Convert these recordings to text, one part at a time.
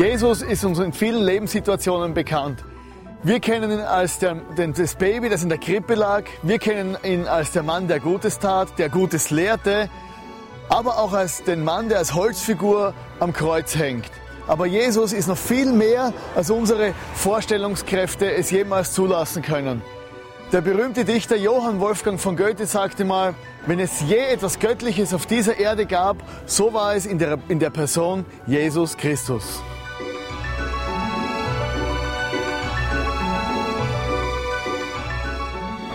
Jesus ist uns in vielen Lebenssituationen bekannt. Wir kennen ihn als der, den, das Baby, das in der Krippe lag. Wir kennen ihn als der Mann, der Gutes tat, der Gutes lehrte. Aber auch als den Mann, der als Holzfigur am Kreuz hängt. Aber Jesus ist noch viel mehr, als unsere Vorstellungskräfte es jemals zulassen können. Der berühmte Dichter Johann Wolfgang von Goethe sagte mal, wenn es je etwas Göttliches auf dieser Erde gab, so war es in der, in der Person Jesus Christus.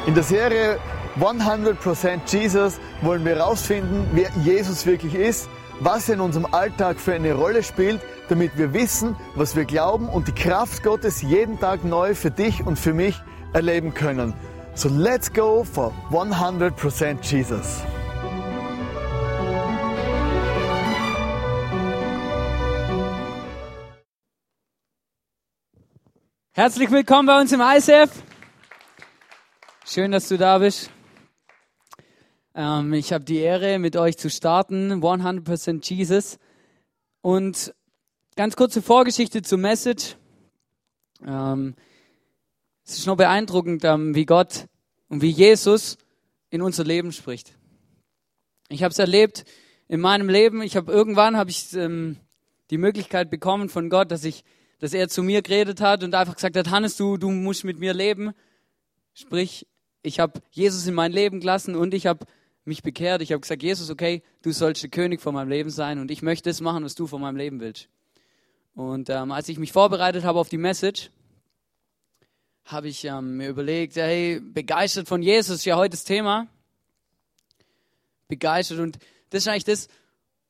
In der Serie 100% Jesus wollen wir herausfinden, wer Jesus wirklich ist, was er in unserem Alltag für eine Rolle spielt, damit wir wissen, was wir glauben und die Kraft Gottes jeden Tag neu für dich und für mich erleben können. So let's go for 100% Jesus. Herzlich willkommen bei uns im ISF. Schön, dass du da bist. Ähm, ich habe die Ehre, mit euch zu starten, 100% Jesus. Und ganz kurze Vorgeschichte zur Message. Ähm, es ist noch beeindruckend, ähm, wie Gott und wie Jesus in unser Leben spricht. Ich habe es erlebt in meinem Leben. Ich habe irgendwann habe ich ähm, die Möglichkeit bekommen von Gott, dass ich, dass er zu mir geredet hat und einfach gesagt hat, Hannes, du, du musst mit mir leben. Sprich, ich habe Jesus in mein Leben gelassen und ich habe mich bekehrt. Ich habe gesagt, Jesus, okay, du sollst der König von meinem Leben sein und ich möchte das machen, was du von meinem Leben willst. Und ähm, als ich mich vorbereitet habe auf die Message, habe ich ähm, mir überlegt, hey, begeistert von Jesus ist ja heute das Thema. Begeistert und das ist eigentlich das,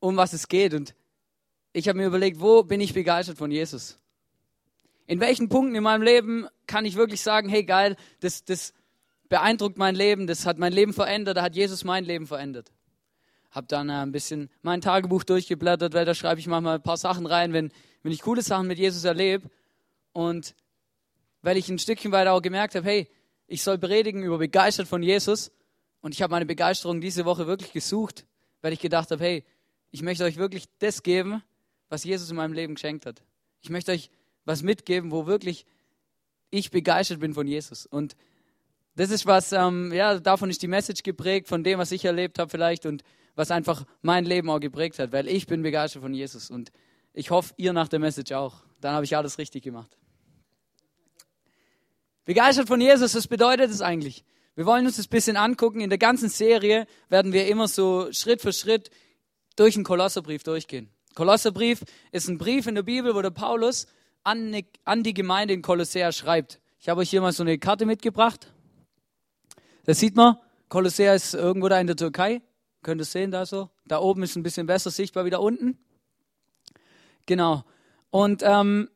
um was es geht. Und ich habe mir überlegt, wo bin ich begeistert von Jesus? In welchen Punkten in meinem Leben kann ich wirklich sagen, hey geil, das, das beeindruckt mein Leben, das hat mein Leben verändert, da hat Jesus mein Leben verändert. Hab dann äh, ein bisschen mein Tagebuch durchgeblättert, weil da schreibe ich manchmal ein paar Sachen rein, wenn, wenn ich coole Sachen mit Jesus erlebe. Und weil ich ein Stückchen weiter auch gemerkt habe, hey, ich soll predigen über begeistert von Jesus. Und ich habe meine Begeisterung diese Woche wirklich gesucht, weil ich gedacht habe, hey, ich möchte euch wirklich das geben, was Jesus in meinem Leben geschenkt hat. Ich möchte euch was mitgeben, wo wirklich ich begeistert bin von Jesus. Und das ist was, ähm, ja, davon ist die Message geprägt, von dem, was ich erlebt habe vielleicht und was einfach mein Leben auch geprägt hat, weil ich bin begeistert von Jesus und ich hoffe, ihr nach der Message auch. Dann habe ich alles richtig gemacht. Begeistert von Jesus, was bedeutet es eigentlich? Wir wollen uns das ein bisschen angucken. In der ganzen Serie werden wir immer so Schritt für Schritt durch den Kolosserbrief durchgehen. Kolosserbrief ist ein Brief in der Bibel, wo der Paulus an, an die Gemeinde in Kolossea schreibt. Ich habe euch hier mal so eine Karte mitgebracht. Das sieht man, Kolossea ist irgendwo da in der Türkei. Könnt ihr sehen da so. Da oben ist ein bisschen besser sichtbar wie da unten. Genau. Und ähm,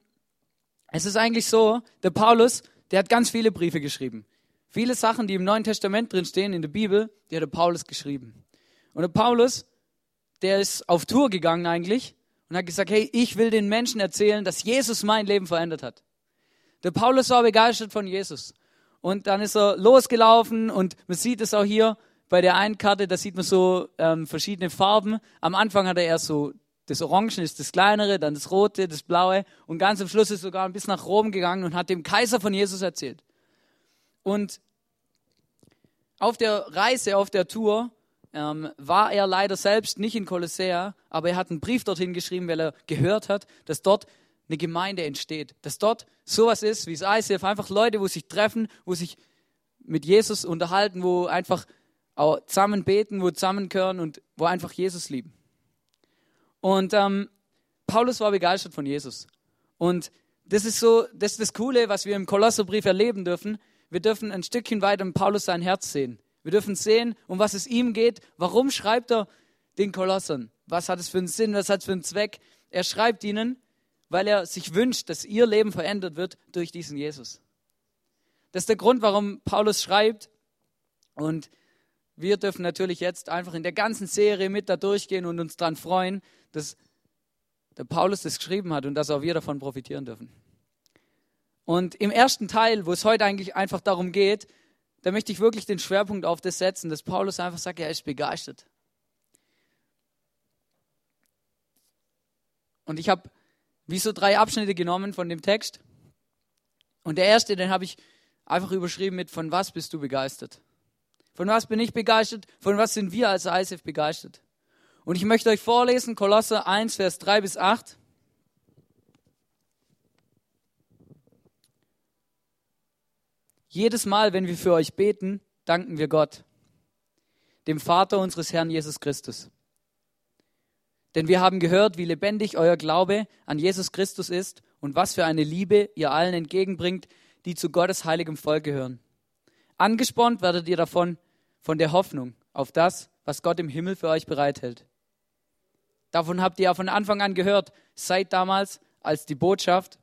es ist eigentlich so, der Paulus, der hat ganz viele Briefe geschrieben. Viele Sachen, die im Neuen Testament drin stehen, in der Bibel, die hat der Paulus geschrieben. Und der Paulus, der ist auf Tour gegangen eigentlich und hat gesagt, hey, ich will den Menschen erzählen, dass Jesus mein Leben verändert hat. Der Paulus war begeistert von Jesus. Und dann ist er losgelaufen und man sieht es auch hier bei der einen Karte, da sieht man so ähm, verschiedene Farben. Am Anfang hat er erst so, das Orange ist das kleinere, dann das Rote, das Blaue und ganz am Schluss ist sogar bis nach Rom gegangen und hat dem Kaiser von Jesus erzählt. Und auf der Reise, auf der Tour, ähm, war er leider selbst nicht in Kolossea, aber er hat einen Brief dorthin geschrieben, weil er gehört hat, dass dort eine Gemeinde entsteht. Dass dort sowas ist wie das ICF, einfach Leute, wo sich treffen, wo sich mit Jesus unterhalten, wo einfach auch zusammen beten, wo zusammenkören und wo einfach Jesus lieben. Und ähm, Paulus war begeistert von Jesus. Und das ist so, das ist das Coole, was wir im Kolosserbrief erleben dürfen. Wir dürfen ein Stückchen weiter in Paulus sein Herz sehen. Wir dürfen sehen, um was es ihm geht. Warum schreibt er den Kolossern? Was hat es für einen Sinn? Was hat es für einen Zweck? Er schreibt ihnen, weil er sich wünscht, dass ihr Leben verändert wird durch diesen Jesus. Das ist der Grund, warum Paulus schreibt. Und wir dürfen natürlich jetzt einfach in der ganzen Serie mit da durchgehen und uns daran freuen, dass der Paulus das geschrieben hat und dass auch wir davon profitieren dürfen. Und im ersten Teil, wo es heute eigentlich einfach darum geht, da möchte ich wirklich den Schwerpunkt auf das setzen, dass Paulus einfach sagt, er ist begeistert. Und ich habe wie so drei Abschnitte genommen von dem Text. Und der erste, den habe ich einfach überschrieben mit, von was bist du begeistert? Von was bin ich begeistert? Von was sind wir als ISF begeistert? Und ich möchte euch vorlesen, Kolosser 1, Vers 3 bis 8. Jedes Mal, wenn wir für euch beten, danken wir Gott, dem Vater unseres Herrn Jesus Christus. Denn wir haben gehört, wie lebendig euer Glaube an Jesus Christus ist und was für eine Liebe ihr allen entgegenbringt, die zu Gottes heiligem Volk gehören. Angespornt werdet ihr davon, von der Hoffnung auf das, was Gott im Himmel für euch bereithält. Davon habt ihr ja von Anfang an gehört, seit damals, als die Botschaft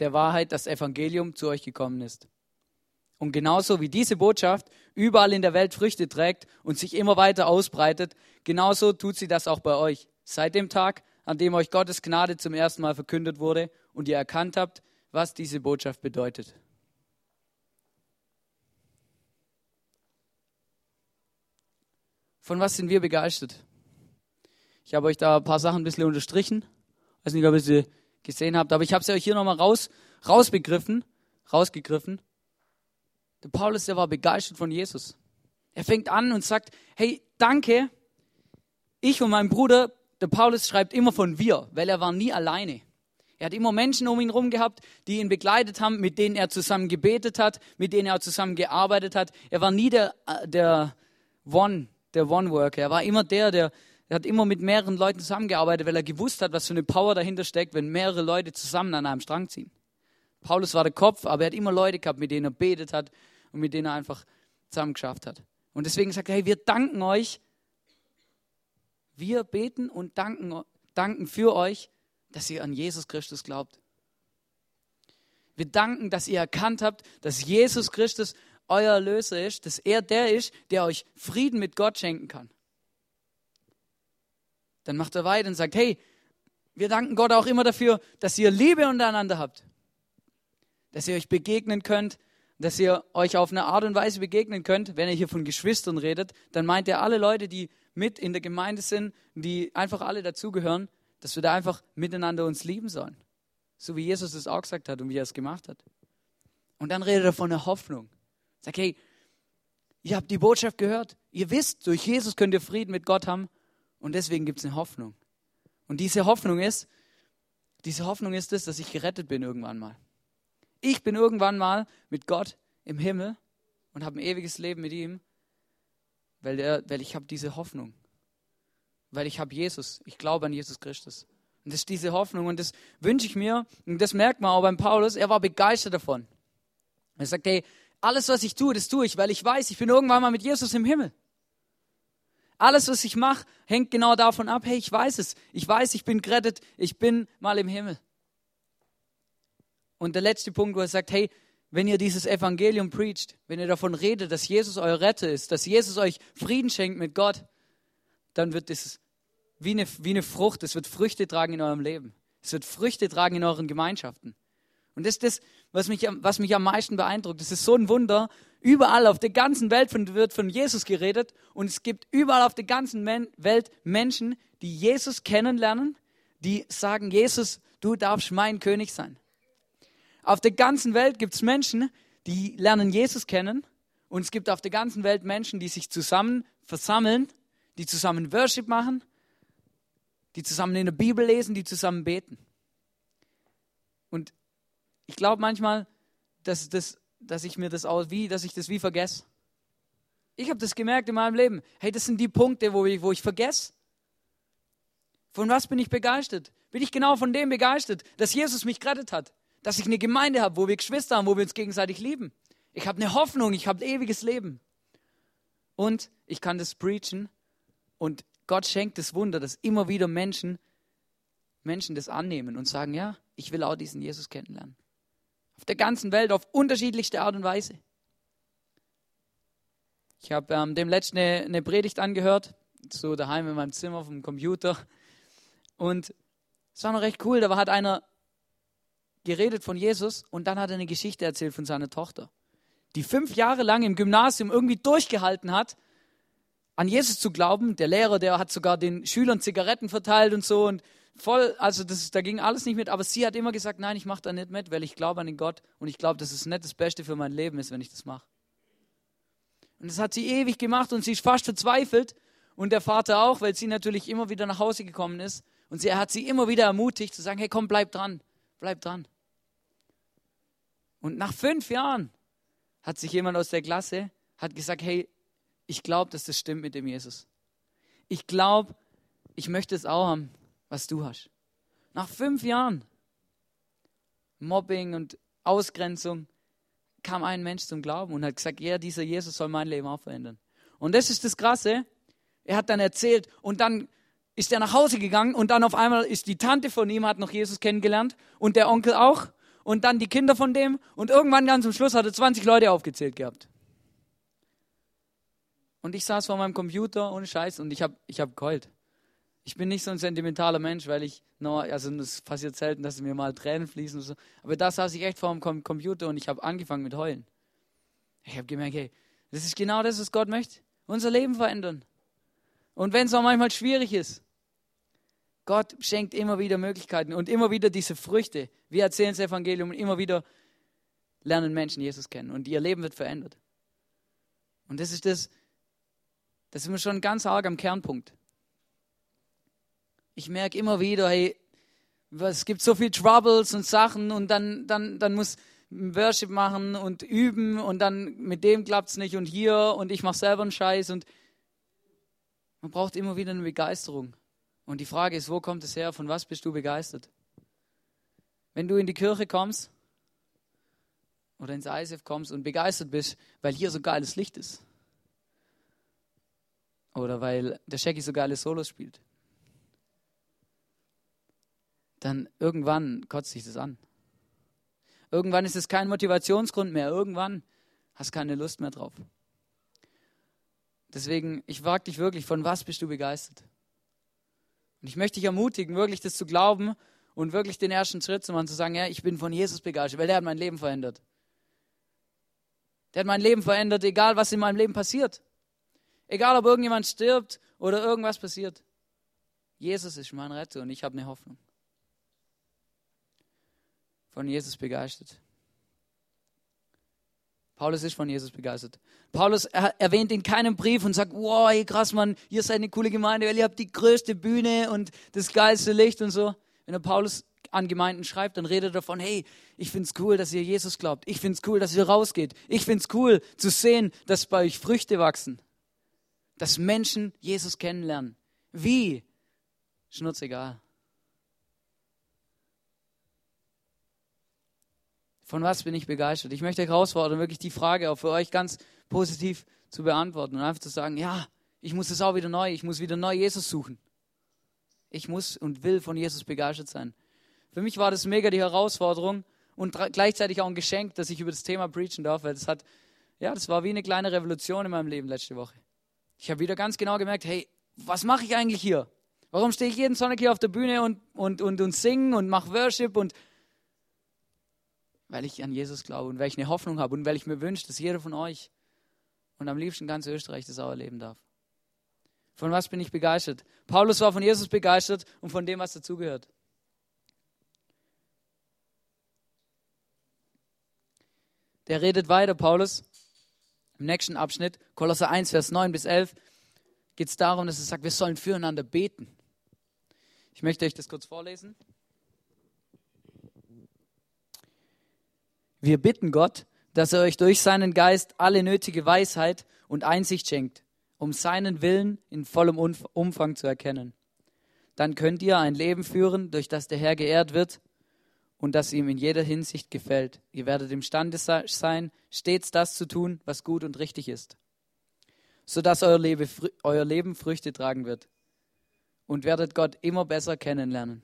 der Wahrheit, das Evangelium zu euch gekommen ist. Und genauso wie diese Botschaft überall in der Welt Früchte trägt und sich immer weiter ausbreitet, genauso tut sie das auch bei euch. Seit dem Tag, an dem euch Gottes Gnade zum ersten Mal verkündet wurde und ihr erkannt habt, was diese Botschaft bedeutet. Von was sind wir begeistert? Ich habe euch da ein paar Sachen ein bisschen unterstrichen. Ich weiß nicht, ob ihr sie gesehen habt, aber ich habe sie euch hier nochmal raus, rausbegriffen, rausgegriffen. Der Paulus, der war begeistert von Jesus. Er fängt an und sagt, hey, danke, ich und mein Bruder, der Paulus schreibt immer von wir, weil er war nie alleine. Er hat immer Menschen um ihn herum gehabt, die ihn begleitet haben, mit denen er zusammen gebetet hat, mit denen er zusammen gearbeitet hat. Er war nie der, äh, der One, der One-Worker. Er war immer der, der, der hat immer mit mehreren Leuten zusammengearbeitet, weil er gewusst hat, was für eine Power dahinter steckt, wenn mehrere Leute zusammen an einem Strang ziehen. Paulus war der Kopf, aber er hat immer Leute gehabt, mit denen er betet hat und mit denen er einfach zusammen geschafft hat. Und deswegen sagt er, hey, wir danken euch. Wir beten und danken, danken für euch, dass ihr an Jesus Christus glaubt. Wir danken, dass ihr erkannt habt, dass Jesus Christus euer Erlöser ist, dass er der ist, der euch Frieden mit Gott schenken kann. Dann macht er weiter und sagt, hey, wir danken Gott auch immer dafür, dass ihr Liebe untereinander habt dass ihr euch begegnen könnt, dass ihr euch auf eine Art und Weise begegnen könnt. Wenn ihr hier von Geschwistern redet, dann meint ihr alle Leute, die mit in der Gemeinde sind, die einfach alle dazugehören, dass wir da einfach miteinander uns lieben sollen. So wie Jesus es auch gesagt hat und wie er es gemacht hat. Und dann redet er von der Hoffnung. Sagt, hey, ihr habt die Botschaft gehört. Ihr wisst, durch Jesus könnt ihr Frieden mit Gott haben. Und deswegen gibt es eine Hoffnung. Und diese Hoffnung ist, diese Hoffnung ist es, dass ich gerettet bin irgendwann mal. Ich bin irgendwann mal mit Gott im Himmel und habe ein ewiges Leben mit ihm, weil, er, weil ich habe diese Hoffnung. Weil ich habe Jesus. Ich glaube an Jesus Christus. Und das ist diese Hoffnung und das wünsche ich mir. Und das merkt man auch beim Paulus. Er war begeistert davon. Er sagt, hey, alles, was ich tue, das tue ich, weil ich weiß, ich bin irgendwann mal mit Jesus im Himmel. Alles, was ich mache, hängt genau davon ab, hey, ich weiß es. Ich weiß, ich bin gerettet. Ich bin mal im Himmel. Und der letzte Punkt, wo er sagt, hey, wenn ihr dieses Evangelium preacht, wenn ihr davon redet, dass Jesus euer Retter ist, dass Jesus euch Frieden schenkt mit Gott, dann wird es wie eine, wie eine Frucht, es wird Früchte tragen in eurem Leben. Es wird Früchte tragen in euren Gemeinschaften. Und das ist das, was mich, was mich am meisten beeindruckt. Es ist so ein Wunder. Überall auf der ganzen Welt wird von Jesus geredet und es gibt überall auf der ganzen Welt Menschen, die Jesus kennenlernen, die sagen, Jesus, du darfst mein König sein. Auf der ganzen Welt gibt es Menschen, die lernen Jesus kennen. Und es gibt auf der ganzen Welt Menschen, die sich zusammen versammeln, die zusammen Worship machen, die zusammen in der Bibel lesen, die zusammen beten. Und ich glaube manchmal, dass, das, dass ich mir das auch wie, dass ich das wie vergesse. Ich habe das gemerkt in meinem Leben. Hey, das sind die Punkte, wo ich, wo ich vergesse. Von was bin ich begeistert? Bin ich genau von dem begeistert, dass Jesus mich gerettet hat? Dass ich eine Gemeinde habe, wo wir Geschwister haben, wo wir uns gegenseitig lieben. Ich habe eine Hoffnung, ich habe ewiges Leben. Und ich kann das preachen und Gott schenkt das Wunder, dass immer wieder Menschen, Menschen das annehmen und sagen, ja, ich will auch diesen Jesus kennenlernen. Auf der ganzen Welt, auf unterschiedlichste Art und Weise. Ich habe ähm, dem letzten eine, eine Predigt angehört, so daheim in meinem Zimmer vom Computer. Und es war noch recht cool, da hat einer geredet von Jesus und dann hat er eine Geschichte erzählt von seiner Tochter, die fünf Jahre lang im Gymnasium irgendwie durchgehalten hat, an Jesus zu glauben. Der Lehrer, der hat sogar den Schülern Zigaretten verteilt und so und voll, also das, da ging alles nicht mit, aber sie hat immer gesagt, nein, ich mache da nicht mit, weil ich glaube an den Gott und ich glaube, dass es nicht das Beste für mein Leben ist, wenn ich das mache. Und das hat sie ewig gemacht und sie ist fast verzweifelt und der Vater auch, weil sie natürlich immer wieder nach Hause gekommen ist und sie, er hat sie immer wieder ermutigt zu sagen, hey komm, bleib dran, bleib dran. Und nach fünf Jahren hat sich jemand aus der Klasse, hat gesagt, hey, ich glaube, dass das stimmt mit dem Jesus. Ich glaube, ich möchte es auch haben, was du hast. Nach fünf Jahren Mobbing und Ausgrenzung kam ein Mensch zum Glauben und hat gesagt, ja, dieser Jesus soll mein Leben auch verändern. Und das ist das Krasse. Er hat dann erzählt und dann ist er nach Hause gegangen und dann auf einmal ist die Tante von ihm, hat noch Jesus kennengelernt und der Onkel auch und dann die Kinder von dem und irgendwann ganz zum Schluss hat er 20 Leute aufgezählt gehabt. Und ich saß vor meinem Computer ohne Scheiß und ich habe ich hab geheult. Ich bin nicht so ein sentimentaler Mensch, weil ich, no, also es passiert selten, dass mir mal Tränen fließen. So. Aber da saß ich echt vor dem Computer und ich habe angefangen mit heulen. Ich habe gemerkt, hey, das ist genau das, was Gott möchte. Unser Leben verändern. Und wenn es auch manchmal schwierig ist, Gott schenkt immer wieder Möglichkeiten und immer wieder diese Früchte. Wir erzählen das Evangelium und immer wieder lernen Menschen Jesus kennen und ihr Leben wird verändert. Und das ist das, das ist mir schon ganz arg am Kernpunkt. Ich merke immer wieder, hey, es gibt so viel Troubles und Sachen und dann, dann, dann muss Worship machen und üben und dann mit dem klappt es nicht und hier und ich mache selber einen Scheiß und man braucht immer wieder eine Begeisterung. Und die Frage ist, wo kommt es her? Von was bist du begeistert? Wenn du in die Kirche kommst oder ins ISF kommst und begeistert bist, weil hier so geiles Licht ist, oder weil der Shaggy so geile Solos spielt. Dann irgendwann kotzt sich das an. Irgendwann ist es kein Motivationsgrund mehr. Irgendwann hast du keine Lust mehr drauf. Deswegen, ich frage dich wirklich, von was bist du begeistert? Und ich möchte dich ermutigen, wirklich das zu glauben und wirklich den ersten Schritt zu machen, zu sagen, ja, ich bin von Jesus begeistert, weil der hat mein Leben verändert. Der hat mein Leben verändert, egal was in meinem Leben passiert. Egal, ob irgendjemand stirbt oder irgendwas passiert. Jesus ist mein Retter und ich habe eine Hoffnung. Von Jesus begeistert. Paulus ist von Jesus begeistert. Paulus erwähnt in keinem Brief und sagt, wow, hey, krass, Mann, ihr seid eine coole Gemeinde, weil ihr habt die größte Bühne und das geilste Licht und so. Wenn er Paulus an Gemeinden schreibt, dann redet er davon, hey, ich finde es cool, dass ihr Jesus glaubt. Ich finde es cool, dass ihr rausgeht. Ich finde es cool zu sehen, dass bei euch Früchte wachsen dass Menschen Jesus kennenlernen. Wie? Schnurzegal. Von was bin ich begeistert? Ich möchte euch herausfordern, wirklich die Frage auch für euch ganz positiv zu beantworten und einfach zu sagen, ja, ich muss es auch wieder neu, ich muss wieder neu Jesus suchen. Ich muss und will von Jesus begeistert sein. Für mich war das mega die Herausforderung und gleichzeitig auch ein Geschenk, dass ich über das Thema preachen darf, weil das hat, ja, das war wie eine kleine Revolution in meinem Leben letzte Woche. Ich habe wieder ganz genau gemerkt, hey, was mache ich eigentlich hier? Warum stehe ich jeden Sonntag hier auf der Bühne und, und, und, und singe und mache Worship und weil ich an Jesus glaube und weil ich eine Hoffnung habe und weil ich mir wünsche, dass jeder von euch und am liebsten ganz Österreich das auch erleben darf. Von was bin ich begeistert? Paulus war von Jesus begeistert und von dem, was dazugehört. Der redet weiter, Paulus. Im nächsten Abschnitt, Kolosser 1, Vers 9 bis 11, geht es darum, dass es sagt, wir sollen füreinander beten. Ich möchte euch das kurz vorlesen. Wir bitten Gott, dass er euch durch seinen Geist alle nötige Weisheit und Einsicht schenkt, um seinen Willen in vollem Umfang zu erkennen. Dann könnt ihr ein Leben führen, durch das der Herr geehrt wird und das ihm in jeder Hinsicht gefällt. Ihr werdet imstande sein, stets das zu tun, was gut und richtig ist, sodass euer Leben, euer Leben Früchte tragen wird und werdet Gott immer besser kennenlernen.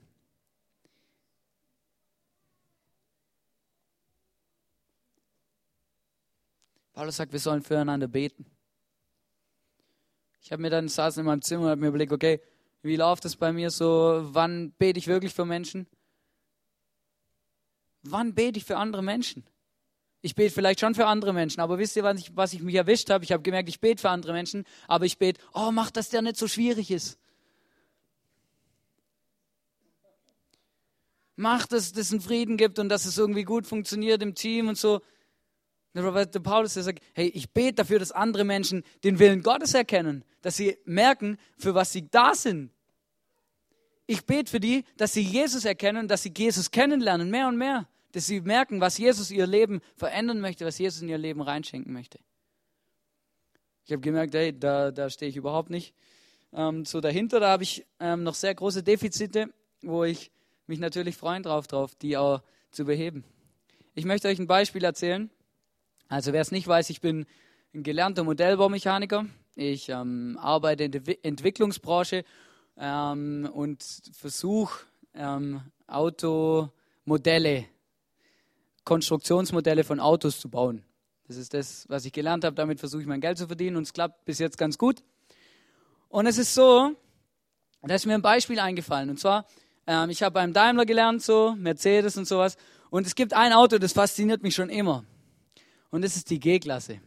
Paulus sagt, wir sollen füreinander beten. Ich habe mir dann saßen in meinem Zimmer und habe mir überlegt, okay, wie läuft das bei mir so? Wann bete ich wirklich für Menschen? Wann bete ich für andere Menschen? Ich bete vielleicht schon für andere Menschen, aber wisst ihr, was ich, was ich mich erwischt habe? Ich habe gemerkt, ich bete für andere Menschen, aber ich bete, oh, mach, dass der nicht so schwierig ist. Mach, dass es einen Frieden gibt und dass es irgendwie gut funktioniert im Team und so. Der Paulus der sagt, hey, ich bete dafür, dass andere Menschen den Willen Gottes erkennen, dass sie merken, für was sie da sind. Ich bete für die, dass sie Jesus erkennen, dass sie Jesus kennenlernen, mehr und mehr. Dass sie merken, was Jesus ihr Leben verändern möchte, was Jesus in ihr Leben reinschenken möchte. Ich habe gemerkt, hey, da, da stehe ich überhaupt nicht ähm, so dahinter. Da habe ich ähm, noch sehr große Defizite, wo ich mich natürlich freuen drauf, drauf, die auch zu beheben. Ich möchte euch ein Beispiel erzählen. Also wer es nicht weiß, ich bin ein gelernter Modellbaumechaniker. Ich ähm, arbeite in der Entwicklungsbranche ähm, und versuche ähm, Automodelle, Konstruktionsmodelle von Autos zu bauen. Das ist das, was ich gelernt habe. Damit versuche ich mein Geld zu verdienen und es klappt bis jetzt ganz gut. Und es ist so, da ist mir ein Beispiel eingefallen. Und zwar, ähm, ich habe beim Daimler gelernt, so Mercedes und sowas. Und es gibt ein Auto, das fasziniert mich schon immer. Und das ist die G-Klasse.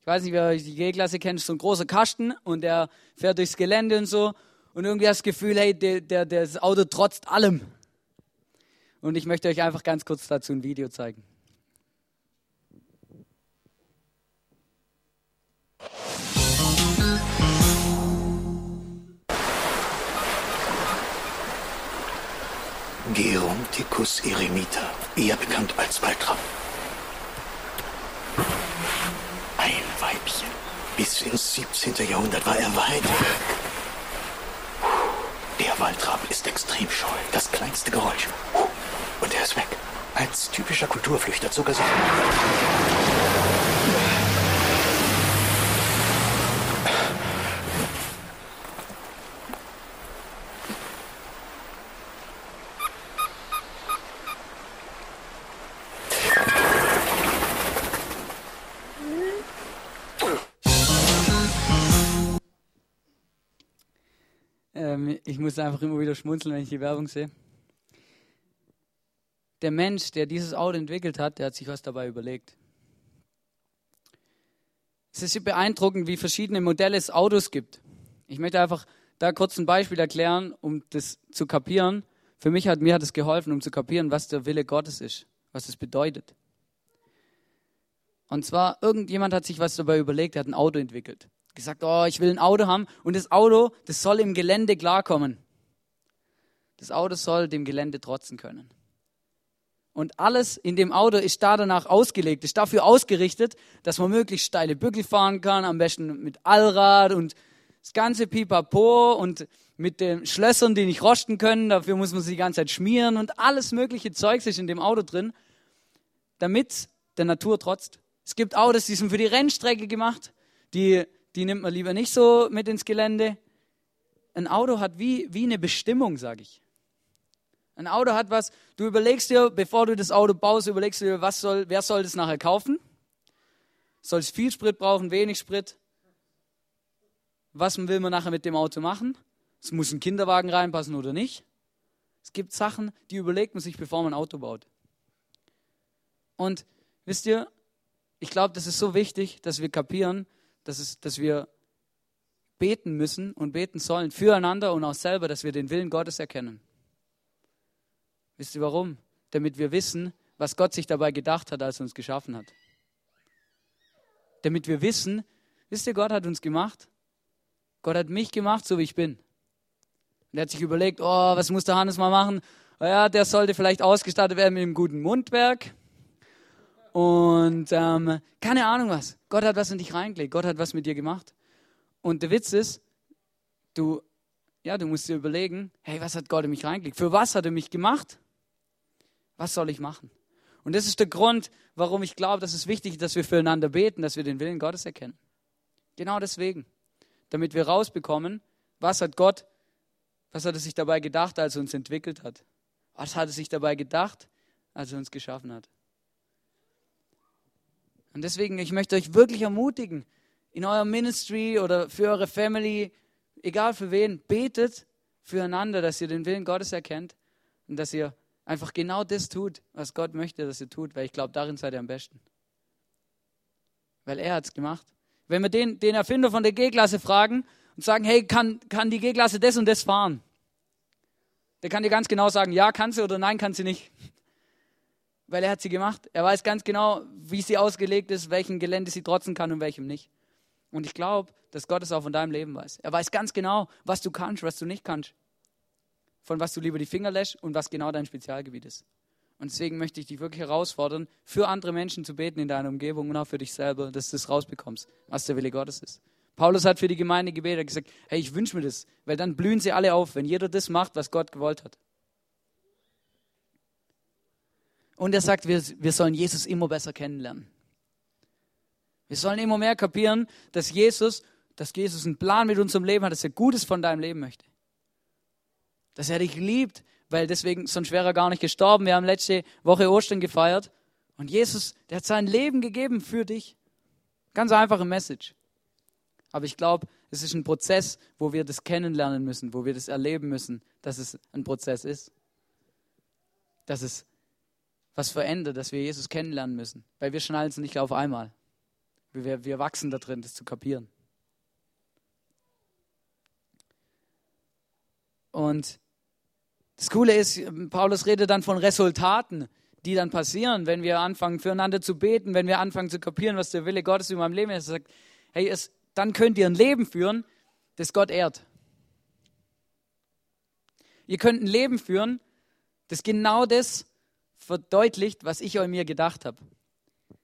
Ich weiß nicht, wer die G-Klasse kennt, so ein großer Kasten und der fährt durchs Gelände und so. Und irgendwie hast du das Gefühl, hey, der, der, das Auto trotzt allem. Und ich möchte euch einfach ganz kurz dazu ein Video zeigen. Geronticus eremita, eher bekannt als Waltrapp. Ein Weibchen. Bis ins 17. Jahrhundert war er weit weg. Der Waldrapp ist extrem scheu. Das kleinste Geräusch. Und er ist weg. Als typischer Kulturflüchter zog er sich. Muss einfach immer wieder schmunzeln, wenn ich die Werbung sehe. Der Mensch, der dieses Auto entwickelt hat, der hat sich was dabei überlegt. Es ist beeindruckend, wie verschiedene Modelle es Autos gibt. Ich möchte einfach da kurz ein Beispiel erklären, um das zu kapieren. Für mich hat mir hat es geholfen, um zu kapieren, was der Wille Gottes ist, was es bedeutet. Und zwar, irgendjemand hat sich was dabei überlegt, er hat ein Auto entwickelt gesagt, oh, ich will ein Auto haben und das Auto, das soll im Gelände klarkommen. Das Auto soll dem Gelände trotzen können. Und alles in dem Auto ist da danach ausgelegt, ist dafür ausgerichtet, dass man möglichst steile Bügel fahren kann, am besten mit Allrad und das ganze Pipapo und mit den Schlössern, die nicht rosten können, dafür muss man sie die ganze Zeit schmieren und alles mögliche Zeugs ist in dem Auto drin, damit der Natur trotzt. Es gibt Autos, die sind für die Rennstrecke gemacht, die die nimmt man lieber nicht so mit ins Gelände. Ein Auto hat wie, wie eine Bestimmung, sage ich. Ein Auto hat was, du überlegst dir, bevor du das Auto baust, überlegst du dir, was soll, wer soll das nachher kaufen? Soll es viel Sprit brauchen, wenig Sprit? Was will man nachher mit dem Auto machen? Es muss ein Kinderwagen reinpassen oder nicht? Es gibt Sachen, die überlegt man sich, bevor man ein Auto baut. Und wisst ihr, ich glaube, das ist so wichtig, dass wir kapieren, dass, es, dass wir beten müssen und beten sollen füreinander und auch selber, dass wir den Willen Gottes erkennen. Wisst ihr warum? Damit wir wissen, was Gott sich dabei gedacht hat, als er uns geschaffen hat. Damit wir wissen, wisst ihr, Gott hat uns gemacht. Gott hat mich gemacht, so wie ich bin. Und er hat sich überlegt, oh, was muss der Hannes mal machen? Oh ja, der sollte vielleicht ausgestattet werden mit einem guten Mundwerk. Und ähm, keine Ahnung was. Gott hat was in dich reingelegt. Gott hat was mit dir gemacht. Und der Witz ist, du, ja, du musst dir überlegen, hey, was hat Gott in mich reingelegt? Für was hat er mich gemacht? Was soll ich machen? Und das ist der Grund, warum ich glaube, dass es wichtig ist, dass wir füreinander beten, dass wir den Willen Gottes erkennen. Genau deswegen. Damit wir rausbekommen, was hat Gott, was hat er sich dabei gedacht, als er uns entwickelt hat? Was hat er sich dabei gedacht, als er uns geschaffen hat? Und deswegen, ich möchte euch wirklich ermutigen, in eurem Ministry oder für eure Family, egal für wen, betet füreinander, dass ihr den Willen Gottes erkennt und dass ihr einfach genau das tut, was Gott möchte, dass ihr tut, weil ich glaube, darin seid ihr am besten. Weil er hat es gemacht. Wenn wir den, den Erfinder von der G-Klasse fragen und sagen, hey, kann, kann die G-Klasse das und das fahren? Der kann dir ganz genau sagen, ja, kann sie oder nein, kann sie nicht. Weil er hat sie gemacht. Er weiß ganz genau, wie sie ausgelegt ist, welchem Gelände sie trotzen kann und welchem nicht. Und ich glaube, dass Gott es auch von deinem Leben weiß. Er weiß ganz genau, was du kannst, was du nicht kannst. Von was du lieber die Finger lässt und was genau dein Spezialgebiet ist. Und deswegen möchte ich dich wirklich herausfordern, für andere Menschen zu beten in deiner Umgebung und auch für dich selber, dass du das rausbekommst, was der Wille Gottes ist. Paulus hat für die Gemeinde gebetet und gesagt, hey, ich wünsche mir das, weil dann blühen sie alle auf, wenn jeder das macht, was Gott gewollt hat. Und er sagt, wir, wir sollen Jesus immer besser kennenlernen. Wir sollen immer mehr kapieren, dass Jesus, dass Jesus einen Plan mit unserem Leben hat, dass er Gutes von deinem Leben möchte. Dass er dich liebt, weil deswegen, sonst wäre er gar nicht gestorben. Wir haben letzte Woche Ostern gefeiert. Und Jesus, der hat sein Leben gegeben für dich. Ganz einfache Message. Aber ich glaube, es ist ein Prozess, wo wir das kennenlernen müssen, wo wir das erleben müssen, dass es ein Prozess ist. Dass es was verändert, dass wir Jesus kennenlernen müssen. Weil wir schnallen es nicht auf einmal. Wir, wir wachsen da drin, das zu kapieren. Und das Coole ist, Paulus redet dann von Resultaten, die dann passieren, wenn wir anfangen, füreinander zu beten, wenn wir anfangen zu kapieren, was der Wille Gottes in meinem Leben ist. Er sagt, hey, es, dann könnt ihr ein Leben führen, das Gott ehrt. Ihr könnt ein Leben führen, das genau das verdeutlicht, was ich euch mir gedacht habe.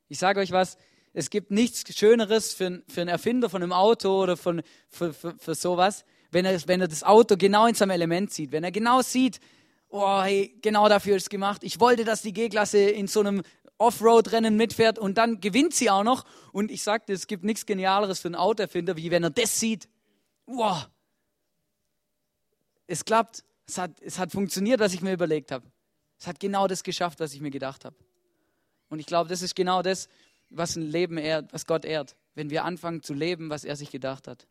Ich sage euch was, es gibt nichts Schöneres für, für einen Erfinder von einem Auto oder von, für, für, für sowas, wenn er, wenn er das Auto genau in seinem Element sieht. Wenn er genau sieht, oh, hey, genau dafür ist es gemacht. Ich wollte, dass die G-Klasse in so einem Offroad-Rennen mitfährt und dann gewinnt sie auch noch. Und ich sagte, es gibt nichts Genialeres für einen Autoerfinder, wie wenn er das sieht. Wow. Es klappt. Es hat, es hat funktioniert, was ich mir überlegt habe. Es hat genau das geschafft, was ich mir gedacht habe. Und ich glaube, das ist genau das, was ein Leben ehrt, was Gott ehrt, wenn wir anfangen zu leben, was er sich gedacht hat.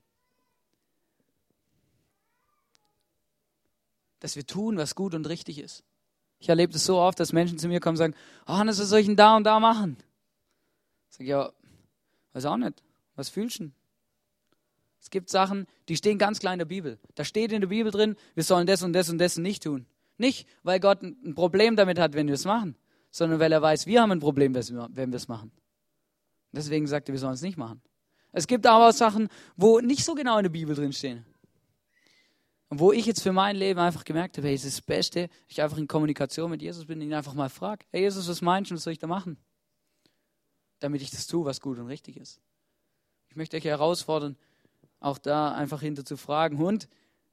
Dass wir tun, was gut und richtig ist. Ich erlebe das so oft, dass Menschen zu mir kommen und sagen, oh Hannes, was soll ich denn da und da machen? Ich sage, ja, weiß auch nicht. Was fühlst du? Es gibt Sachen, die stehen ganz klar in der Bibel. Da steht in der Bibel drin, wir sollen das und das und das nicht tun. Nicht, weil Gott ein Problem damit hat, wenn wir es machen, sondern weil er weiß, wir haben ein Problem, wenn wir es machen. Deswegen sagt er, wir sollen es nicht machen. Es gibt aber auch Sachen, wo nicht so genau in der Bibel drin stehen. Und wo ich jetzt für mein Leben einfach gemerkt habe, hey, es ist das Beste, ich einfach in Kommunikation mit Jesus bin und ihn einfach mal frage, hey Jesus, was meinst du, was soll ich da machen? Damit ich das tue, was gut und richtig ist. Ich möchte euch herausfordern, auch da einfach hinter zu fragen. Und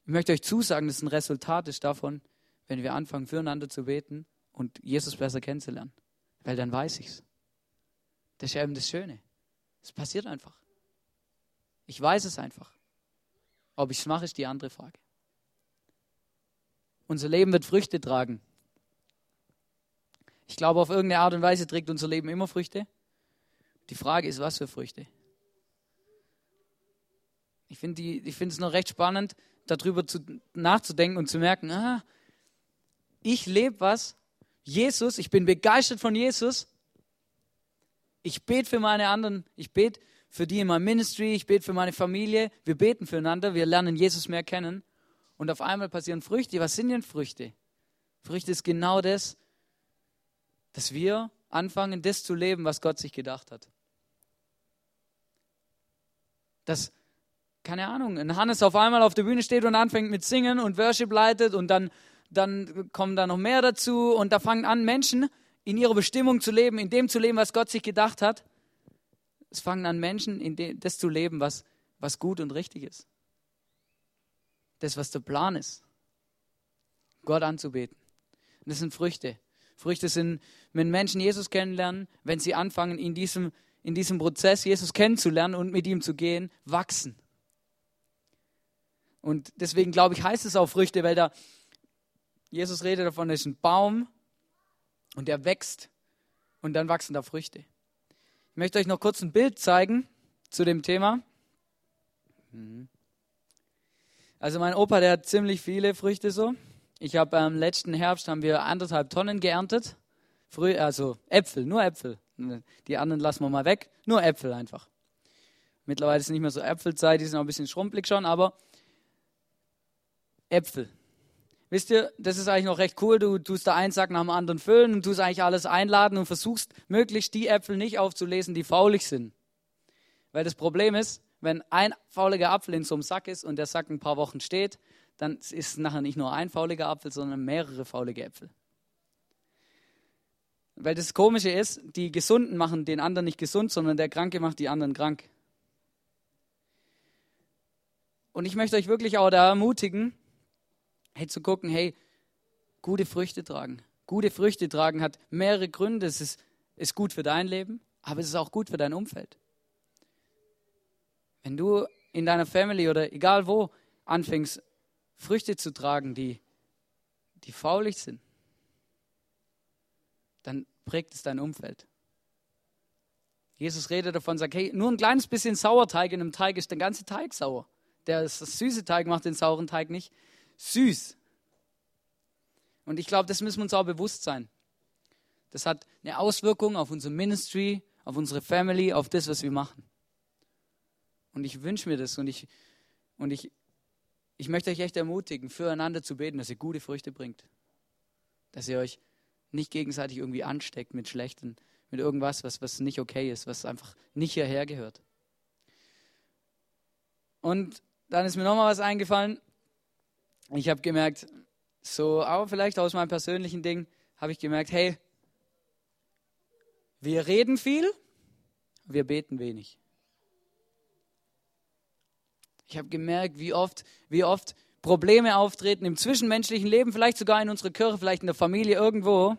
ich möchte euch zusagen, dass ein Resultat ist davon, wenn wir anfangen, füreinander zu beten und Jesus besser kennenzulernen. Weil dann weiß ich es. Das ist eben das Schöne. Es passiert einfach. Ich weiß es einfach. Ob ich es mache, ist die andere Frage. Unser Leben wird Früchte tragen. Ich glaube, auf irgendeine Art und Weise trägt unser Leben immer Früchte. Die Frage ist, was für Früchte. Ich finde es noch recht spannend, darüber zu, nachzudenken und zu merken, ah, ich lebe was, Jesus, ich bin begeistert von Jesus. Ich bete für meine anderen, ich bete für die in meinem Ministry, ich bete für meine Familie. Wir beten füreinander, wir lernen Jesus mehr kennen. Und auf einmal passieren Früchte. Was sind denn Früchte? Früchte ist genau das, dass wir anfangen, das zu leben, was Gott sich gedacht hat. Dass, keine Ahnung, ein Hannes auf einmal auf der Bühne steht und anfängt mit Singen und Worship leitet und dann, dann kommen da noch mehr dazu und da fangen an Menschen in ihrer Bestimmung zu leben, in dem zu leben, was Gott sich gedacht hat. Es fangen an Menschen, in das zu leben, was, was gut und richtig ist das, was der Plan ist. Gott anzubeten. Und das sind Früchte. Früchte sind, wenn Menschen Jesus kennenlernen, wenn sie anfangen, in diesem, in diesem Prozess Jesus kennenzulernen und mit ihm zu gehen, wachsen. Und deswegen glaube ich, heißt es auch Früchte, weil da Jesus redet davon, das ist ein Baum und der wächst und dann wachsen da Früchte. Ich möchte euch noch kurz ein Bild zeigen zu dem Thema. Mhm. Also mein Opa, der hat ziemlich viele Früchte so. Ich habe am ähm, letzten Herbst haben wir anderthalb Tonnen geerntet. Früh, also Äpfel, nur Äpfel. Die anderen lassen wir mal weg. Nur Äpfel einfach. Mittlerweile ist es nicht mehr so Äpfelzeit, die sind auch ein bisschen schrumpelig schon, aber Äpfel. wisst ihr, das ist eigentlich noch recht cool. Du tust da einen Sack nach dem anderen füllen und tust eigentlich alles einladen und versuchst möglichst die Äpfel nicht aufzulesen, die faulig sind. Weil das Problem ist, wenn ein fauliger Apfel in so einem Sack ist und der Sack ein paar Wochen steht, dann ist es nachher nicht nur ein fauliger Apfel, sondern mehrere faulige Äpfel. Weil das Komische ist, die Gesunden machen den anderen nicht gesund, sondern der Kranke macht die anderen krank. Und ich möchte euch wirklich auch da ermutigen, hey, zu gucken, hey, gute Früchte tragen. Gute Früchte tragen hat mehrere Gründe. Es ist, ist gut für dein Leben, aber es ist auch gut für dein Umfeld. Wenn du in deiner Family oder egal wo anfängst, Früchte zu tragen, die, die faulig sind, dann prägt es dein Umfeld. Jesus redet davon, sagt, hey, nur ein kleines bisschen Sauerteig in einem Teig ist der ganze Teig sauer. Der das süße Teig macht den sauren Teig nicht süß. Und ich glaube, das müssen wir uns auch bewusst sein. Das hat eine Auswirkung auf unser Ministry, auf unsere Family, auf das, was wir machen. Und ich wünsche mir das und ich, und ich, ich möchte euch echt ermutigen, füreinander zu beten, dass ihr gute Früchte bringt. Dass ihr euch nicht gegenseitig irgendwie ansteckt mit schlechten, mit irgendwas, was, was nicht okay ist, was einfach nicht hierher gehört. Und dann ist mir nochmal was eingefallen. Ich habe gemerkt, so, aber vielleicht aus meinem persönlichen Ding, habe ich gemerkt, hey, wir reden viel, wir beten wenig. Ich habe gemerkt, wie oft, wie oft Probleme auftreten im zwischenmenschlichen Leben, vielleicht sogar in unserer Kirche, vielleicht in der Familie irgendwo.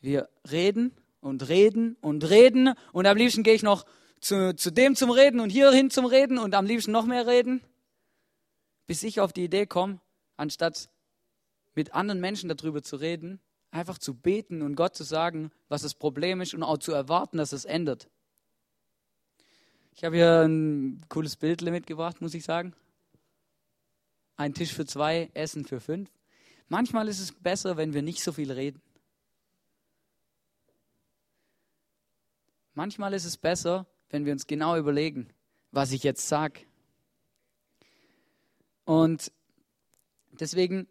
Wir reden und reden und reden und am liebsten gehe ich noch zu, zu dem zum Reden und hierhin zum Reden und am liebsten noch mehr reden, bis ich auf die Idee komme, anstatt mit anderen Menschen darüber zu reden, einfach zu beten und Gott zu sagen, was das Problem ist und auch zu erwarten, dass es ändert. Ich habe hier ein cooles Bild mitgebracht, muss ich sagen. Ein Tisch für zwei, Essen für fünf. Manchmal ist es besser, wenn wir nicht so viel reden. Manchmal ist es besser, wenn wir uns genau überlegen, was ich jetzt sage. Und deswegen,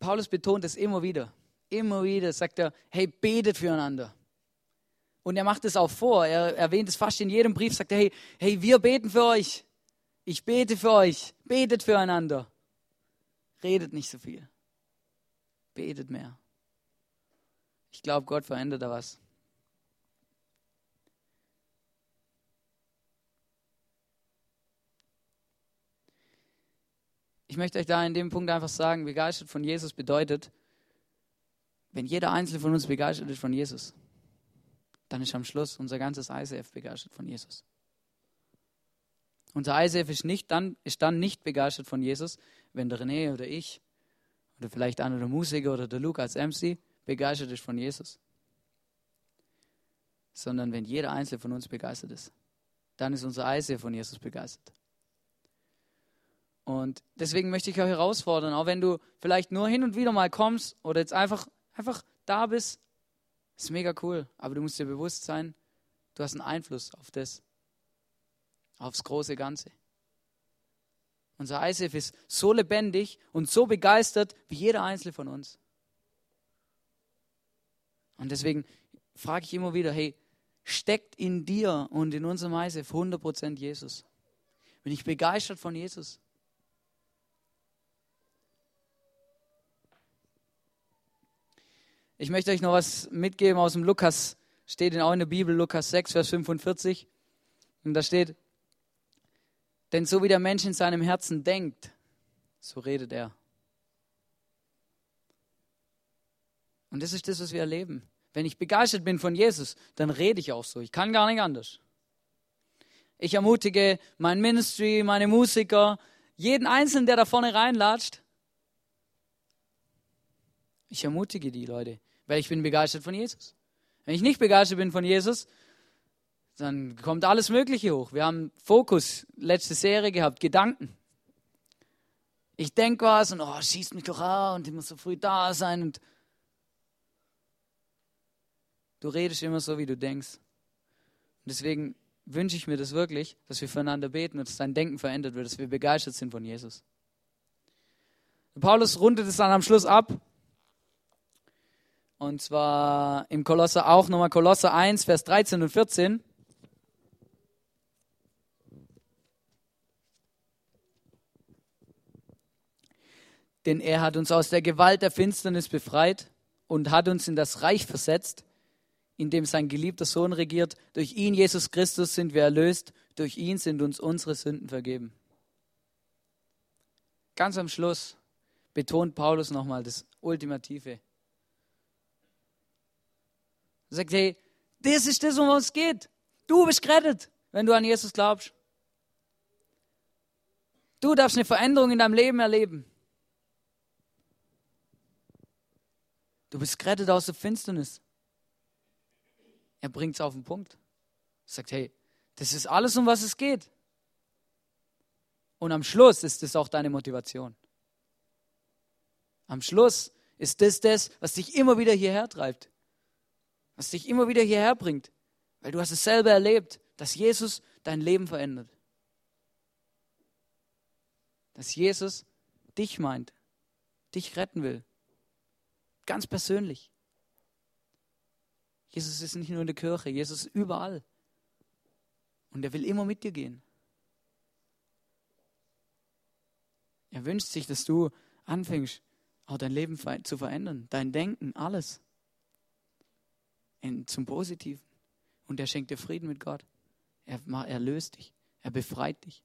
Paulus betont es immer wieder. Immer wieder sagt er, hey, betet füreinander. Und er macht es auch vor. Er erwähnt es fast in jedem Brief, sagt er, hey, hey, wir beten für euch. Ich bete für euch. Betet füreinander. Redet nicht so viel. Betet mehr. Ich glaube, Gott verändert da was. Ich möchte euch da in dem Punkt einfach sagen, begeistert von Jesus bedeutet, wenn jeder Einzelne von uns begeistert ist von Jesus, dann ist am Schluss unser ganzes ICF begeistert von Jesus. Unser ICF ist, nicht dann, ist dann nicht begeistert von Jesus, wenn der René oder ich oder vielleicht einer der Musiker oder der Luke als MC begeistert ist von Jesus. Sondern wenn jeder Einzelne von uns begeistert ist, dann ist unser ICF von Jesus begeistert. Und deswegen möchte ich euch herausfordern, auch wenn du vielleicht nur hin und wieder mal kommst oder jetzt einfach, einfach da bist ist mega cool, aber du musst dir bewusst sein, du hast einen Einfluss auf das, aufs große Ganze. Unser ISF ist so lebendig und so begeistert wie jeder Einzelne von uns. Und deswegen frage ich immer wieder, hey, steckt in dir und in unserem ISF 100% Jesus? Bin ich begeistert von Jesus? Ich möchte euch noch was mitgeben aus dem Lukas, steht in auch der Bibel, Lukas 6, Vers 45. Und da steht, denn so wie der Mensch in seinem Herzen denkt, so redet er. Und das ist das, was wir erleben. Wenn ich begeistert bin von Jesus, dann rede ich auch so. Ich kann gar nicht anders. Ich ermutige mein Ministry, meine Musiker, jeden Einzelnen, der da vorne reinlatscht. Ich ermutige die Leute weil ich bin begeistert von Jesus. Wenn ich nicht begeistert bin von Jesus, dann kommt alles Mögliche hoch. Wir haben Fokus, letzte Serie gehabt, Gedanken. Ich denke was und oh, schießt mich doch an und ich muss so früh da sein und du redest immer so, wie du denkst. Und deswegen wünsche ich mir das wirklich, dass wir füreinander beten und dass dein Denken verändert wird, dass wir begeistert sind von Jesus. Paulus rundet es dann am Schluss ab. Und zwar im Kolosser auch nochmal Kolosser 1, Vers 13 und 14. Denn er hat uns aus der Gewalt der Finsternis befreit und hat uns in das Reich versetzt, in dem sein geliebter Sohn regiert. Durch ihn, Jesus Christus, sind wir erlöst. Durch ihn sind uns unsere Sünden vergeben. Ganz am Schluss betont Paulus nochmal das Ultimative. Sagt, hey, das ist das, um was es geht. Du bist gerettet, wenn du an Jesus glaubst. Du darfst eine Veränderung in deinem Leben erleben. Du bist gerettet aus der Finsternis. Er bringt es auf den Punkt. Er sagt, hey, das ist alles, um was es geht. Und am Schluss ist es auch deine Motivation. Am Schluss ist das das, was dich immer wieder hierher treibt. Was dich immer wieder hierher bringt. Weil du hast es selber erlebt, dass Jesus dein Leben verändert. Dass Jesus dich meint, dich retten will. Ganz persönlich. Jesus ist nicht nur in der Kirche, Jesus ist überall. Und er will immer mit dir gehen. Er wünscht sich, dass du anfängst, auch dein Leben zu verändern, dein Denken, alles in, zum Positiven. Und er schenkt dir Frieden mit Gott. Er, löst dich, er befreit dich.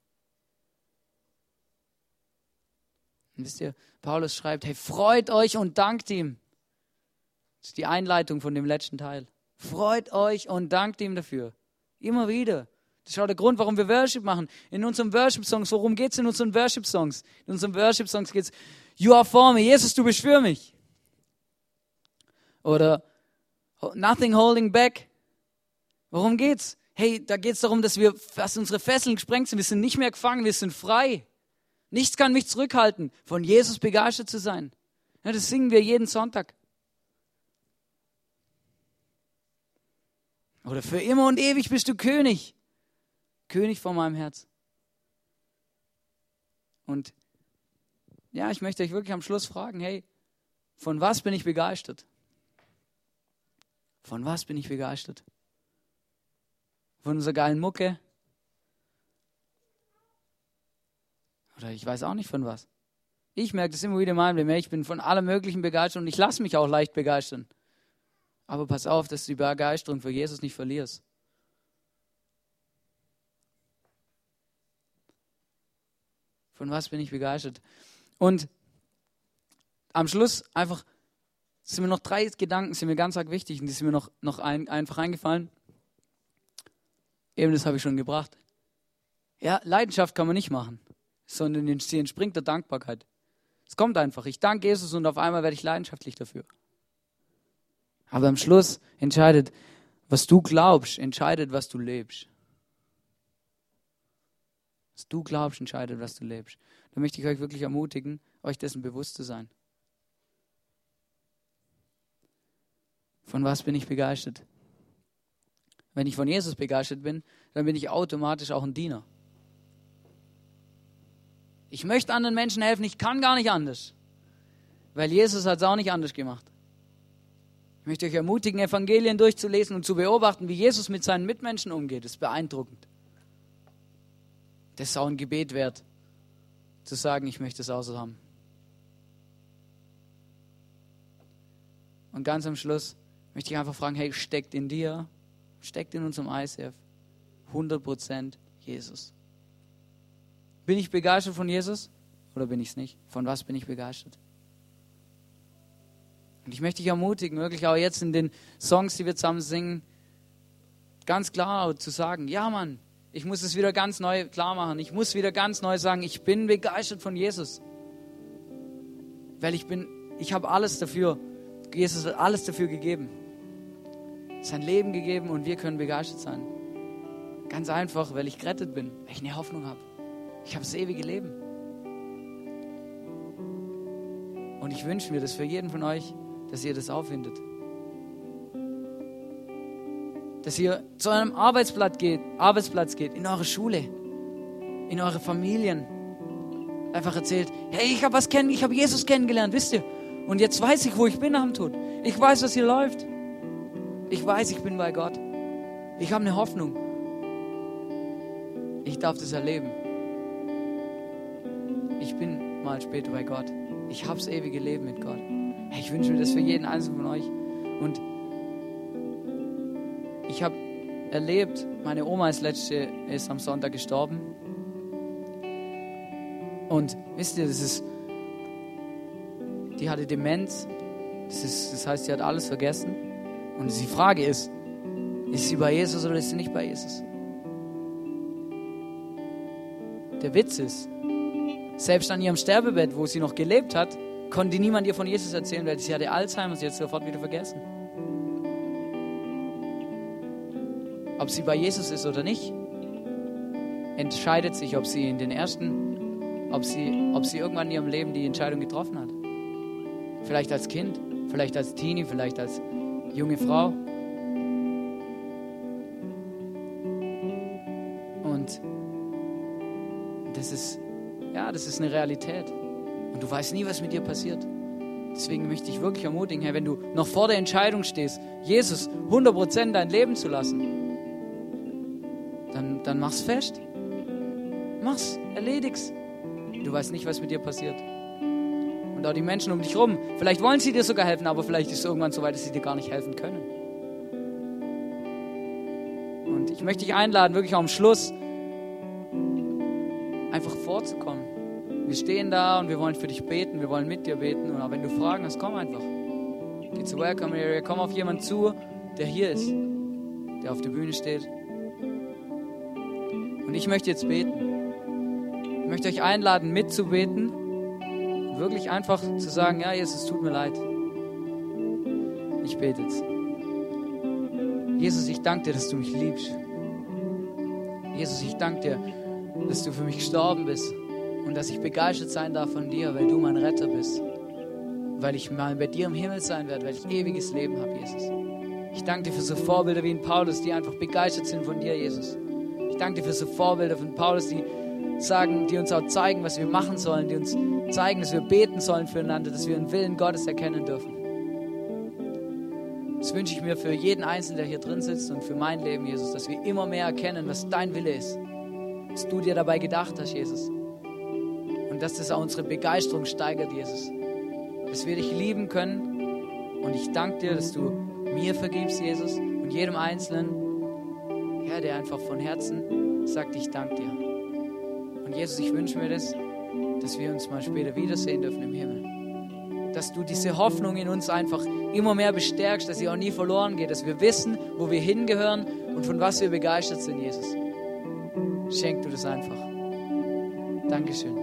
Und wisst ihr, Paulus schreibt, hey, freut euch und dankt ihm. Das ist die Einleitung von dem letzten Teil. Freut euch und dankt ihm dafür. Immer wieder. Das ist auch der Grund, warum wir Worship machen. In unseren Worship-Songs, worum geht es in unseren Worship-Songs? In unseren Worship-Songs geht es, You are for me. Jesus, du bist für mich. Oder Nothing holding back. Worum geht's? Hey, da geht es darum, dass wir, dass unsere Fesseln gesprengt sind. Wir sind nicht mehr gefangen, wir sind frei. Nichts kann mich zurückhalten, von Jesus begeistert zu sein. Ja, das singen wir jeden Sonntag. Oder für immer und ewig bist du König. König vor meinem Herz. Und ja, ich möchte euch wirklich am Schluss fragen, hey, von was bin ich begeistert? Von was bin ich begeistert? Von unserer geilen Mucke? Oder ich weiß auch nicht von was. Ich merke das immer wieder Leben. Ich bin von allem Möglichen begeistert und ich lasse mich auch leicht begeistern. Aber pass auf, dass du die Begeisterung für Jesus nicht verlierst. Von was bin ich begeistert? Und am Schluss einfach sind mir noch drei Gedanken, sind mir ganz arg wichtig und die sind mir noch, noch ein, einfach eingefallen. Eben das habe ich schon gebracht. Ja, Leidenschaft kann man nicht machen, sondern sie entspringt der Dankbarkeit. Es kommt einfach. Ich danke Jesus und auf einmal werde ich leidenschaftlich dafür. Aber am Schluss entscheidet, was du glaubst, entscheidet, was du lebst. Was du glaubst, entscheidet, was du lebst. Da möchte ich euch wirklich ermutigen, euch dessen bewusst zu sein. Von was bin ich begeistert? Wenn ich von Jesus begeistert bin, dann bin ich automatisch auch ein Diener. Ich möchte anderen Menschen helfen, ich kann gar nicht anders. Weil Jesus hat es auch nicht anders gemacht. Ich möchte euch ermutigen, Evangelien durchzulesen und zu beobachten, wie Jesus mit seinen Mitmenschen umgeht. Das ist beeindruckend. Das ist auch ein Gebet wert, zu sagen, ich möchte es auch so haben. Und ganz am Schluss möchte ich einfach fragen, hey, steckt in dir, steckt in unserem ICF 100% Jesus. Bin ich begeistert von Jesus oder bin ich es nicht? Von was bin ich begeistert? Und ich möchte dich ermutigen, wirklich auch jetzt in den Songs, die wir zusammen singen, ganz klar zu sagen, ja Mann, ich muss es wieder ganz neu klar machen. Ich muss wieder ganz neu sagen, ich bin begeistert von Jesus. Weil ich bin, ich habe alles dafür, Jesus hat alles dafür gegeben. Sein Leben gegeben und wir können begeistert sein. Ganz einfach, weil ich gerettet bin, weil ich eine Hoffnung habe. Ich habe das ewige Leben. Und ich wünsche mir das für jeden von euch, dass ihr das auffindet. Dass ihr zu einem Arbeitsplatz geht, Arbeitsplatz geht, in eure Schule, in eure Familien, einfach erzählt, hey, ich habe was kennen, ich habe Jesus kennengelernt, wisst ihr? Und jetzt weiß ich, wo ich bin am Tod. Ich weiß, was hier läuft. Ich weiß, ich bin bei Gott. Ich habe eine Hoffnung. Ich darf das erleben. Ich bin mal später bei Gott. Ich habe das ewige Leben mit Gott. Ich wünsche mir das für jeden einzelnen von euch. Und ich habe erlebt, meine Oma ist letzte ist am Sonntag gestorben. Und wisst ihr, das ist, die hatte Demenz. Das, ist, das heißt, sie hat alles vergessen. Und die Frage ist, ist sie bei Jesus oder ist sie nicht bei Jesus? Der Witz ist, selbst an ihrem Sterbebett, wo sie noch gelebt hat, konnte niemand ihr von Jesus erzählen, weil sie hatte Alzheimer, sie hat es sofort wieder vergessen. ob sie bei Jesus ist oder nicht, entscheidet sich, ob sie in den ersten, ob sie, ob sie irgendwann in ihrem Leben die Entscheidung getroffen hat. Vielleicht als Kind, vielleicht als Teenie, vielleicht als junge Frau. Und das ist, ja, das ist eine Realität. Und du weißt nie, was mit dir passiert. Deswegen möchte ich wirklich ermutigen, Herr, wenn du noch vor der Entscheidung stehst, Jesus 100% dein Leben zu lassen, dann mach's fest. Mach's, erledig's. Du weißt nicht, was mit dir passiert. Und auch die Menschen um dich rum. Vielleicht wollen sie dir sogar helfen, aber vielleicht ist es irgendwann so weit, dass sie dir gar nicht helfen können. Und ich möchte dich einladen, wirklich auch am Schluss einfach vorzukommen. Wir stehen da und wir wollen für dich beten, wir wollen mit dir beten. Und auch wenn du Fragen hast, komm einfach. Geh zur Welcome Area, komm auf jemanden zu, der hier ist, der auf der Bühne steht. Und ich möchte jetzt beten. Ich möchte euch einladen, mitzubeten. Wirklich einfach zu sagen, ja, Jesus, tut mir leid. Ich bete jetzt. Jesus, ich danke dir, dass du mich liebst. Jesus, ich danke dir, dass du für mich gestorben bist und dass ich begeistert sein darf von dir, weil du mein Retter bist. Weil ich mal bei dir im Himmel sein werde, weil ich ewiges Leben habe, Jesus. Ich danke dir für so Vorbilder wie in Paulus, die einfach begeistert sind von dir, Jesus. Ich danke dir für so Vorbilder von Paulus, die sagen, die uns auch zeigen, was wir machen sollen, die uns zeigen, dass wir beten sollen füreinander, dass wir den Willen Gottes erkennen dürfen. Das wünsche ich mir für jeden Einzelnen, der hier drin sitzt und für mein Leben, Jesus, dass wir immer mehr erkennen, was dein Wille ist. Was du dir dabei gedacht hast, Jesus. Und dass das auch unsere Begeisterung steigert, Jesus. Dass wir dich lieben können. Und ich danke dir, dass du mir vergibst, Jesus, und jedem Einzelnen Herr, der einfach von Herzen sagt, ich danke dir. Und Jesus, ich wünsche mir das, dass wir uns mal später wiedersehen dürfen im Himmel. Dass du diese Hoffnung in uns einfach immer mehr bestärkst, dass sie auch nie verloren geht, dass wir wissen, wo wir hingehören und von was wir begeistert sind, Jesus. Schenk du das einfach. Dankeschön.